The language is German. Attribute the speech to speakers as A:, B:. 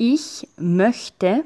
A: Ich möchte